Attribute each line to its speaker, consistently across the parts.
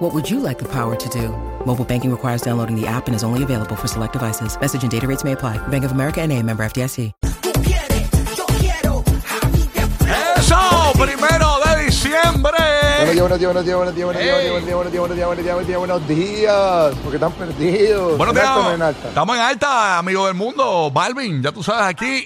Speaker 1: What would you like the power to do? Mobile banking requires downloading the app and is only available for select devices. Message and data rates may apply. Bank of America and a member FDIC.
Speaker 2: Eso, primero de diciembre.
Speaker 3: Buenos días, buenos días, buenos días, buenos días, buenos días, buenos días, buenos días, buenos días, buenos días, buenos días, buenos días, porque están perdidos.
Speaker 2: Buenos
Speaker 3: ¿En alta o no
Speaker 2: días. Estamos en alta, amigo del mundo. Balvin, ya tú sabes, aquí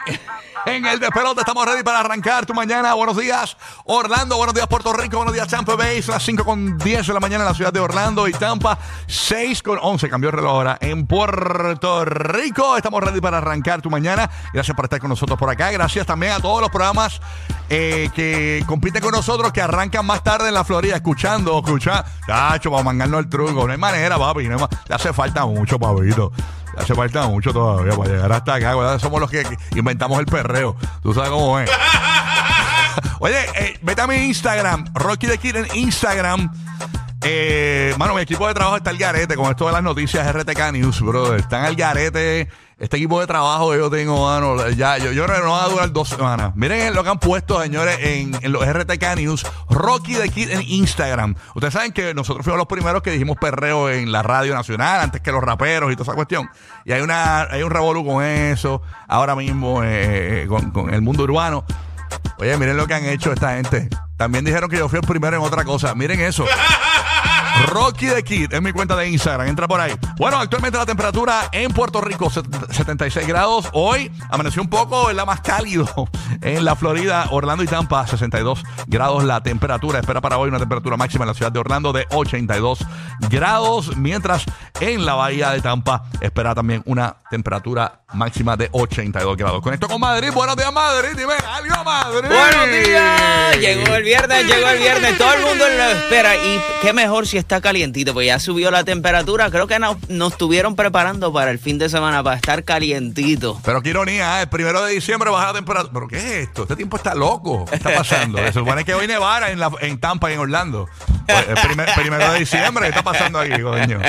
Speaker 2: en el despelote estamos ready para arrancar tu mañana. Buenos días, Orlando. Buenos días, Puerto Rico. Buenos días, Tampa Bay. Las 5 con 10 de la mañana en la ciudad de Orlando y Tampa. 6 con 11. Cambió el reloj ahora. En Puerto Rico estamos ready para arrancar tu mañana. Gracias por estar con nosotros por acá. Gracias también a todos los programas eh, que compiten con nosotros, que arrancan más tarde en la Florida, escuchando, escuchando. Chacho, para mangarnos el truco. No hay manera, papi. No hay ma- Le hace falta mucho, papito. Hace falta mucho todavía para llegar hasta acá. Somos los que inventamos el perreo. Tú sabes cómo es. Oye, eh, vete a mi Instagram, Rocky the Kid en Instagram. Eh, mano, mi equipo de trabajo está al garete con esto de las noticias RTK News, brother. Están al garete. Este equipo de trabajo que yo tengo, mano, ya, yo, no va a durar dos semanas. Miren lo que han puesto, señores, en, los RTK News. Rocky the Kid en Instagram. Ustedes saben que nosotros fuimos los primeros que dijimos perreo en la radio nacional, antes que los raperos y toda esa cuestión. Y hay, una, hay un revolú con eso, ahora mismo eh, con, con el mundo urbano. Oye, miren lo que han hecho esta gente. También dijeron que yo fui el primero en otra cosa. Miren eso. Rocky the Kid es mi cuenta de Instagram. Entra por ahí. Bueno, actualmente la temperatura en Puerto Rico, set- 76 grados. Hoy amaneció un poco, es la más cálido en la Florida, Orlando y Tampa, 62 grados la temperatura. Espera para hoy una temperatura máxima en la ciudad de Orlando de 82 grados. Mientras en la bahía de Tampa espera también una temperatura máxima de 82 grados. Con esto con Madrid. Buenos días, Madrid. Dime algo, Madrid.
Speaker 4: Buenos días. Llegó el viernes, llegó el viernes. Todo el mundo lo espera. Y qué mejor si está calientito, pues ya subió la temperatura. Creo que nos, nos estuvieron preparando para el fin de semana, para estar calientito.
Speaker 2: Pero qué ironía, ¿eh? el primero de diciembre baja la temperatura. ¿Pero qué es esto? Este tiempo está loco. ¿Qué está pasando? Se supone que hoy nevara en, la, en Tampa y en Orlando. Pues, el primer- primero de diciembre, ¿qué está pasando aquí, coño?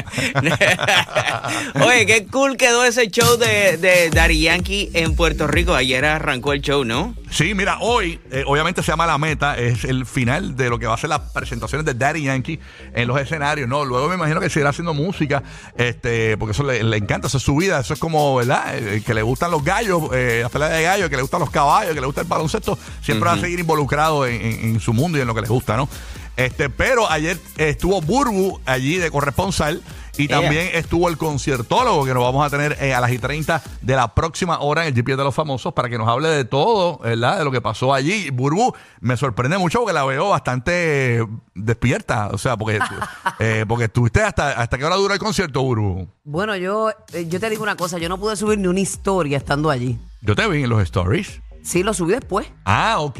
Speaker 4: Oye, qué cool quedó ese show de, de Daddy Yankee en Puerto Rico. Ayer arrancó el show, ¿no?
Speaker 2: Sí, mira, hoy eh, obviamente se llama La Meta, es el final de lo que va a ser las presentaciones de Daddy Yankee en los escenarios, ¿no? Luego me imagino que seguirá haciendo música, este, porque eso le, le encanta, eso es su vida, eso es como, ¿verdad? Eh, que le gustan los gallos, eh, la pelea de gallos, que le gustan los caballos, que le gusta el baloncesto, siempre va a seguir involucrado en, en- en su mundo y en lo que le gusta, ¿no? Este, pero ayer estuvo Burbu allí de corresponsal. Y también estuvo el conciertólogo que nos vamos a tener eh, a las y 30 de la próxima hora en el GPS de los famosos para que nos hable de todo, ¿verdad? De lo que pasó allí. Burbu me sorprende mucho porque la veo bastante despierta. O sea, porque, eh, porque estuviste hasta, hasta qué hora dura el concierto, Burbu.
Speaker 5: Bueno, yo, eh, yo te digo una cosa, yo no pude subir ni una historia estando allí.
Speaker 2: Yo te vi en los stories.
Speaker 5: Sí, lo subí después.
Speaker 2: Ah, ok.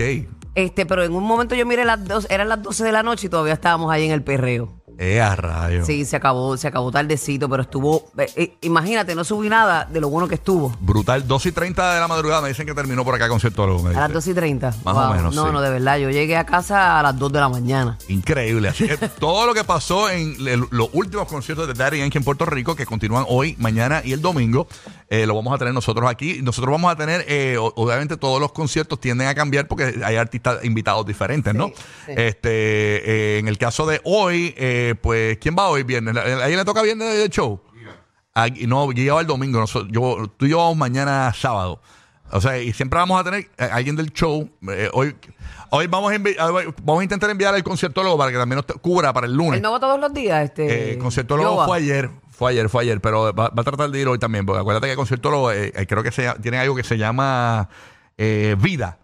Speaker 5: Este, pero en un momento yo miré las dos, eran las 12 de la noche y todavía estábamos ahí en el perreo.
Speaker 2: Eh, a rayo.
Speaker 5: Sí, se acabó, se acabó tardecito, pero estuvo, eh, eh, imagínate, no subí nada de lo bueno que estuvo.
Speaker 2: Brutal. 2 y 30 de la madrugada me dicen que terminó por acá conciertólogo. me
Speaker 5: A las
Speaker 2: dice.
Speaker 5: 2 y 30.
Speaker 2: Más o menos,
Speaker 5: No,
Speaker 2: sí.
Speaker 5: no, de verdad, yo llegué a casa a las 2 de la mañana.
Speaker 2: Increíble. Así que todo lo que pasó en el- los últimos conciertos de Daddy Yankee en Puerto Rico, que continúan hoy, mañana y el domingo, eh, lo vamos a tener nosotros aquí. Nosotros vamos a tener, eh, obviamente todos los conciertos tienden a cambiar porque hay artistas invitados diferentes, ¿no? Este, eh, en el caso de hoy, eh, pues, ¿quién va hoy viernes? ¿A alguien le toca viernes de show? Ah, y no, va el domingo. Nosotros- yo, tú y yo vamos mañana sábado. O sea, y siempre vamos a tener eh, alguien del show. eh, hoy hoy vamos, a envi- vamos a intentar enviar al conciertólogo para que también nos cubra para el lunes.
Speaker 5: ¿Él no va todos los días? Este,
Speaker 2: Eh, el conciertólogo
Speaker 5: Yoba?
Speaker 2: fue ayer. Fue ayer, fue ayer, pero va, va a tratar de ir hoy también. Porque acuérdate que el conciertólogo eh, eh, creo que se, llama- tiene algo que se llama eh, vida.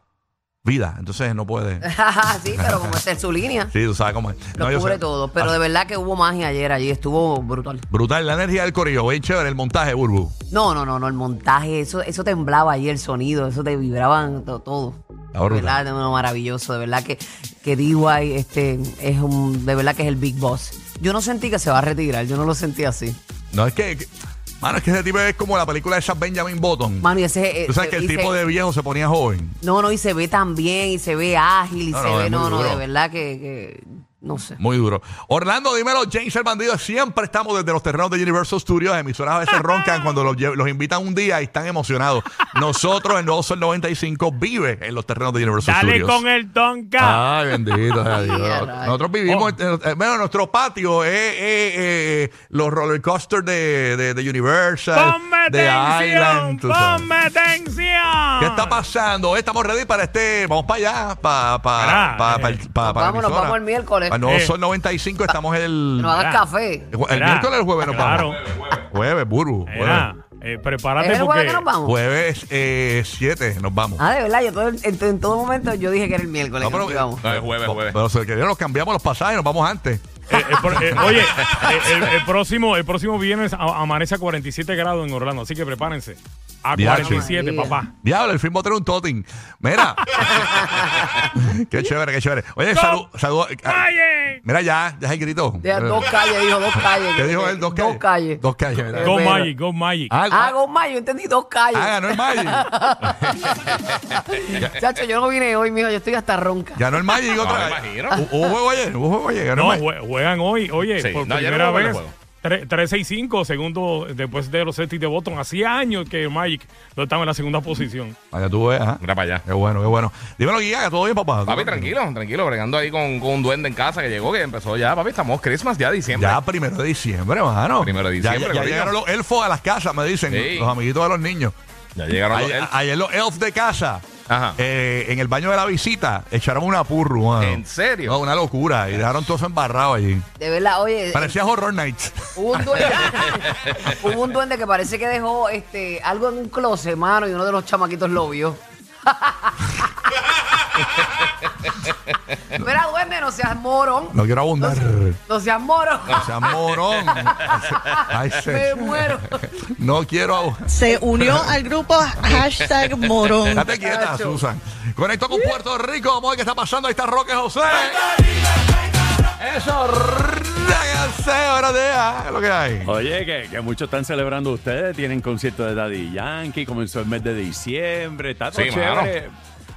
Speaker 2: Vida. Entonces no puede.
Speaker 5: sí, pero como está en su línea,
Speaker 2: Sí, tú sabes cómo es.
Speaker 5: lo
Speaker 2: No,
Speaker 5: cubre todo. Pero
Speaker 2: Ah,
Speaker 5: de verdad que hubo magia ayer allí, estuvo brutal.
Speaker 2: Brutal, la energía del corillo. Bien chévere el montaje, Burbu.
Speaker 5: No, no, no, no, el montaje, eso, eso temblaba ahí el sonido, eso te vibraban to- todo.
Speaker 2: Está
Speaker 5: De verdad, maravilloso, de verdad que, que DY este, es un, de verdad que es el Big Boss. Yo no sentí que se va a retirar, yo no lo sentí así.
Speaker 2: No, es que, que Mano, es que ese tipo es como la película de esa Benjamin Button.
Speaker 5: Mano, y ese. eh,
Speaker 2: Tú sabes que el
Speaker 5: se-
Speaker 2: tipo de viejo se ponía joven.
Speaker 5: No, no, y se ve tan bien, y se ve ágil, y
Speaker 2: No,
Speaker 5: se
Speaker 2: no,
Speaker 5: ve. No, no,
Speaker 2: duro.
Speaker 5: de verdad que. que no sé.
Speaker 2: Muy duro. Orlando, dímelo, James el bandido. Siempre estamos desde los terrenos de Universal Studios. Emisoras a veces roncan cuando los, invitan un día y están emocionados. Nosotros, el nuevo Sol 95, vive en los terrenos de Universal
Speaker 6: Dale
Speaker 2: Studios.
Speaker 6: con el Tonka.
Speaker 2: Ay, bendito sea Dios. Nosotros vivimos,
Speaker 6: Oh.
Speaker 2: en- en- bueno, nuestro patio es eh, eh, los roller coasters de, de, de Universal,
Speaker 6: ¡Ponme
Speaker 2: de
Speaker 6: tensión!
Speaker 2: Island. tú sabes.
Speaker 6: ¡Ponme tensión!
Speaker 2: ¿Qué está pasando? Estamos ready para este. Vamos para allá. Para pa,
Speaker 6: Mira,
Speaker 2: pa,
Speaker 6: eh,
Speaker 2: pa- pa- para la
Speaker 5: Vámonos, vamos el miércoles.
Speaker 2: El nuevo
Speaker 6: Eh.
Speaker 2: Sol 95 estamos el.
Speaker 5: No hagas café.
Speaker 2: El, el
Speaker 6: Mira,
Speaker 2: miércoles o el jueves nos
Speaker 6: claro.
Speaker 2: vamos. Jueves.
Speaker 6: Mira,
Speaker 2: Jueves,
Speaker 6: eh,
Speaker 5: ¿Es
Speaker 6: prepárate
Speaker 5: el
Speaker 6: porque...
Speaker 5: jueves que nos vamos?
Speaker 2: jueves 7 nos vamos.
Speaker 5: Ah, de verdad, yo todo, el- en, en todo momento yo dije que era el miércoles.
Speaker 2: No,
Speaker 5: que
Speaker 2: pero,
Speaker 5: nos íbamos.
Speaker 7: No, es jueves, jueves.
Speaker 2: Pero se quedaron, nos cambiamos los pasajes, nos vamos antes.
Speaker 6: Eh, el eh, oye, eh, el, el próximo, el próximo viernes a- amanece a 47 grados en Orlando, así que prepárense. A
Speaker 2: Diache.
Speaker 6: 47,
Speaker 5: María.
Speaker 6: papá.
Speaker 2: Diablo, el film va a tener un totin. Mira. qué chévere, qué chévere. Oye, salud. salud ah,
Speaker 6: ¡Magic!
Speaker 2: mira ya, ya es el grito.
Speaker 5: Deja dos calles, dijo dos calles.
Speaker 2: ¿Qué dijo él? Dos calles.
Speaker 5: Dos calles.
Speaker 2: Dos calles. mira.
Speaker 6: Go Magic, go Magic.
Speaker 2: Ah,
Speaker 5: Ah,
Speaker 2: ah,
Speaker 5: Goma, yo entendí dos calles.
Speaker 2: ah, ganó el Magic.
Speaker 5: Chacho, yo no vine hoy, mijo, yo estoy hasta ronca.
Speaker 2: Ganó el Magic
Speaker 7: No,
Speaker 2: otra
Speaker 7: me
Speaker 2: vez.
Speaker 7: imagino.
Speaker 2: Hu- Hubo juego ayer, hubo juego ayer. Ganó
Speaker 6: no,
Speaker 2: el Magic.
Speaker 6: jue- juegan hoy, oye,
Speaker 7: Sí,
Speaker 6: por
Speaker 7: no, ayer
Speaker 6: primera
Speaker 7: no hubo el
Speaker 6: vez.
Speaker 7: juego.
Speaker 6: Tre- 3-6-5, segundo después de los Celtics de Boston. Hacía años que Magic no estaba en la segunda posición.
Speaker 2: Vaya tú ves.
Speaker 7: Mira para allá.
Speaker 2: Qué bueno, qué bueno. Dímelo, Guía, que todo bien, papá.
Speaker 7: Papi, tranquilo, tranquilo, bregando ahí con, con un duende en casa que llegó, que empezó ya, papi, estamos Christmas ya, diciembre.
Speaker 2: Ya primero de diciembre, mano.
Speaker 7: Primero de diciembre,
Speaker 2: Ya, llegaron los elfos a las casas, me dicen,
Speaker 7: Sí.
Speaker 2: los amiguitos de los niños.
Speaker 7: Ya llegaron los
Speaker 2: Ayer,
Speaker 7: elfos.
Speaker 2: ayer los elfs de casa,
Speaker 7: Ajá.
Speaker 2: eh, en el baño de la visita, echaron una purru, mano.
Speaker 7: ¿En serio?
Speaker 2: No, una locura. Y dejaron todo eso embarrado allí.
Speaker 5: De verdad, oye.
Speaker 2: Parecía Horror Nights.
Speaker 5: Hubo un duende, hubo un duende que parece que dejó este algo en un closet, mano, y uno de los chamaquitos lo vio. Mira, duende, no seas morón.
Speaker 2: No quiero abundar.
Speaker 5: No seas morón.
Speaker 2: O sea, morón. Ay,
Speaker 5: Me
Speaker 2: se-
Speaker 5: muero.
Speaker 2: No quiero abundar.
Speaker 8: se unió al grupo hashtag morón.
Speaker 2: Date quieta. Susan. Conecto con Puerto Rico. Vamos a ver qué está pasando. Ahí está Roque José. Eso, ahora de lo que hay.
Speaker 9: Oye, que, que muchos están celebrando ustedes, tienen concierto de Daddy Yankee, comenzó el mes de diciembre, está todo
Speaker 7: Sí,
Speaker 9: chévere.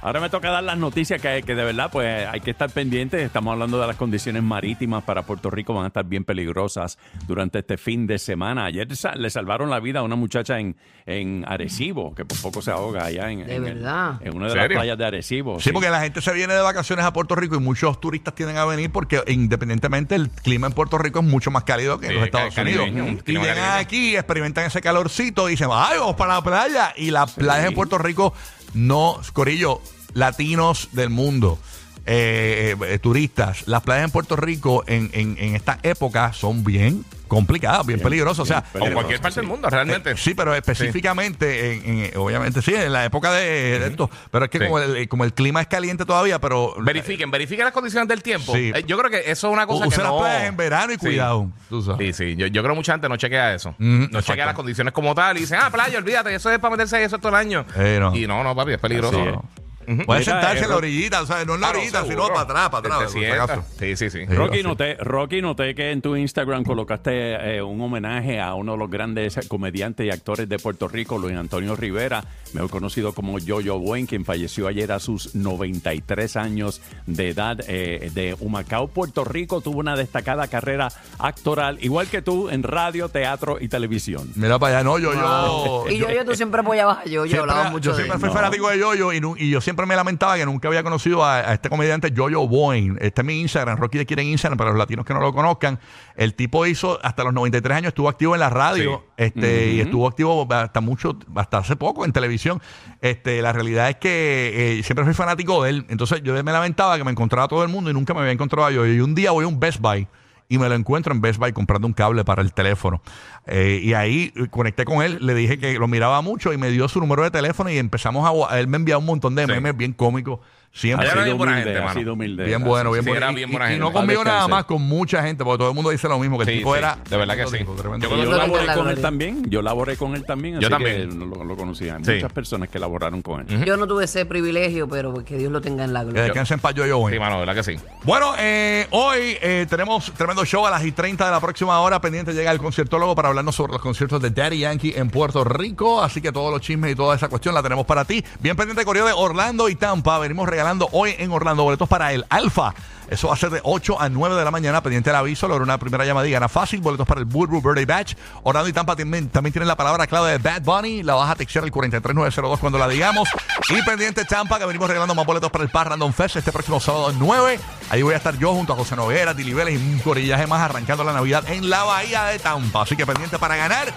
Speaker 9: Ahora me toca dar las noticias que, que de verdad pues hay que estar pendientes. Estamos hablando de las condiciones marítimas para Puerto Rico, van a estar bien peligrosas durante este fin de semana. Ayer le salvaron la vida a una muchacha en, en Arecibo, que por poco se ahoga allá en,
Speaker 5: ¿De
Speaker 9: en el-
Speaker 5: verdad?
Speaker 9: en una de
Speaker 7: ¿En
Speaker 9: las
Speaker 7: serio?
Speaker 9: playas de Arecibo.
Speaker 2: Sí, porque la gente se viene de vacaciones a Puerto Rico y muchos turistas tienen a venir porque independientemente el clima en Puerto Rico es mucho más cálido que en
Speaker 7: Sí,
Speaker 2: los Estados Unidos. Y llegan
Speaker 7: caribeño.
Speaker 2: aquí, experimentan ese calorcito y dicen, ay, vamos para la playa. Y las playas en Puerto Rico no, Corillo, latinos del mundo. eh, eh, turistas, las playas en Puerto Rico en, en, en esta época son bien complicadas, bien, peligrosas. O sea,
Speaker 9: bien
Speaker 7: O cualquier parte del mundo, realmente.
Speaker 2: eh, sí, pero específicamente, en, en- obviamente, sí, en la época de, de esto. Pero es que
Speaker 7: Sí.
Speaker 2: como, el, como el clima es caliente todavía, pero.
Speaker 7: Verifiquen, verifiquen las condiciones del tiempo.
Speaker 2: Sí.
Speaker 7: Eh, yo creo que eso es una cosa
Speaker 2: Use
Speaker 7: que
Speaker 2: las
Speaker 7: no...
Speaker 2: playas en verano y
Speaker 7: Sí.
Speaker 2: cuidado. Tú sabes.
Speaker 7: Sí, sí. Yo, yo creo que mucha gente no chequea eso. No
Speaker 2: exacto.
Speaker 7: chequea las condiciones como tal y dicen, ah, playa, olvídate, eso es para meterse ahí eso todo el año.
Speaker 2: Eh, no.
Speaker 7: Y no, no, papi, es peligroso.
Speaker 2: Puede
Speaker 9: Mira,
Speaker 2: sentarse en la orillita, o sea, no en la
Speaker 7: Claro,
Speaker 2: orillita, sino
Speaker 7: seguro.
Speaker 2: para atrás, para atrás.
Speaker 7: Te
Speaker 2: por si
Speaker 7: sientas.
Speaker 2: acaso.
Speaker 7: Sí, sí, sí.
Speaker 2: Sí.
Speaker 9: Rocky
Speaker 2: sí.
Speaker 9: noté, Rocky, noté que en tu Instagram colocaste eh, un homenaje a uno de los grandes comediantes y actores de Puerto Rico, Luis Antonio Rivera, mejor conocido como Yo-Yo Buen, quien falleció ayer a sus 93 años de edad eh, de Humacao, Puerto Rico. Tuvo una destacada carrera actoral, igual que tú, en radio, teatro y televisión.
Speaker 2: Mira para allá, no, yo, yo.
Speaker 5: Y yo, yo, tú siempre apoyabas a yo, yo
Speaker 2: Siempre-
Speaker 5: hablaba mucho
Speaker 2: yo
Speaker 5: de
Speaker 2: siempre
Speaker 5: él.
Speaker 2: fui fanático de Yoyo y, nu- y yo siempre me lamentaba que nunca había conocido a, a este comediante Yoyo Boyne. Este es mi Instagram, Rocky de quieren Instagram para los latinos que no lo conozcan. El tipo hizo hasta los 93 años, estuvo activo en la radio
Speaker 7: Sí.
Speaker 2: este, y estuvo activo hasta mucho, hasta hace poco en televisión. Este, la realidad es que eh, siempre fui fanático de él. Entonces yo me lamentaba que me encontraba a todo el mundo y nunca me había encontrado a Yoyo. Y un día voy a un Best Buy y me lo encuentro en Best Buy comprando un cable para el teléfono. Eh, y ahí conecté con él, le dije que lo miraba mucho y me dio su número de teléfono y empezamos a... Él me enviaba un montón de
Speaker 7: Sí.
Speaker 2: memes bien cómicos Siempre.
Speaker 7: Allá era
Speaker 9: sido
Speaker 7: bien buena
Speaker 9: humilde,
Speaker 7: gente,
Speaker 9: ha
Speaker 7: mano.
Speaker 9: sido humilde.
Speaker 2: Bien bueno, bien
Speaker 7: sí,
Speaker 2: bueno.
Speaker 7: era
Speaker 2: Y-
Speaker 7: bien
Speaker 2: y,
Speaker 7: buena
Speaker 2: y
Speaker 7: gente.
Speaker 2: no conmigo nada
Speaker 9: descanse.
Speaker 2: más, con mucha gente, porque todo el mundo dice lo mismo, que el
Speaker 7: Sí,
Speaker 2: tipo
Speaker 7: sí,
Speaker 2: era.
Speaker 7: de verdad que sí.
Speaker 2: tremendo tipo, tremendo
Speaker 7: Yo
Speaker 2: tipo.
Speaker 9: Laboré
Speaker 5: la
Speaker 9: con él
Speaker 5: gloria.
Speaker 9: también, yo laboré con él también,
Speaker 7: Yo
Speaker 9: así
Speaker 7: también.
Speaker 9: que lo, lo conocía.
Speaker 7: Sí.
Speaker 9: Muchas personas que laboraron con él.
Speaker 5: Yo no tuve ese privilegio, pero que Dios lo tenga en la
Speaker 2: Que
Speaker 5: gloria.
Speaker 2: descansen para yo, yo,
Speaker 7: Sí, mano, de verdad que sí.
Speaker 2: Bueno, eh, hoy eh, tenemos tremendo show a las y 30 de la próxima hora. Pendiente llega el conciertólogo para hablarnos sobre los conciertos de Daddy Yankee en Puerto Rico. Así que todos los chismes y toda esa cuestión la tenemos para ti. Bien pendiente correo de Orlando y Tampa. Venimos regalando hoy en Orlando boletos para el Alfa. Eso va a ser de 8 a 9 de la mañana. Pendiente del aviso, logra una primera llamada y gana fácil. Boletos para el Woodrow Birthday Batch. Orlando y Tampa también, también tienen la palabra clave de Bad Bunny. La vas a textear al 43902 cuando la digamos. Y pendiente Tampa, que venimos regalando más boletos para el Par Random Fest este próximo sábado 9. Ahí voy a estar yo junto a José Noguera, Dili Vélez y un corillaje más arrancando la Navidad en la Bahía de Tampa. Así que pendiente para ganar.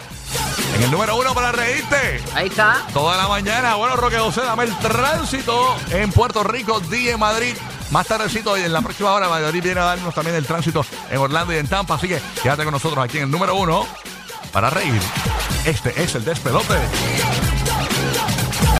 Speaker 2: En el número uno para reírte.
Speaker 5: Ahí está.
Speaker 2: Toda la mañana, bueno, Roque José, dame el tránsito en Puerto Rico, día en Madrid. Más tardecito, y en la próxima hora, Madrid viene a darnos también el tránsito en Orlando y en Tampa. Así que quédate con nosotros aquí en el número uno para reír. Este es el despelote.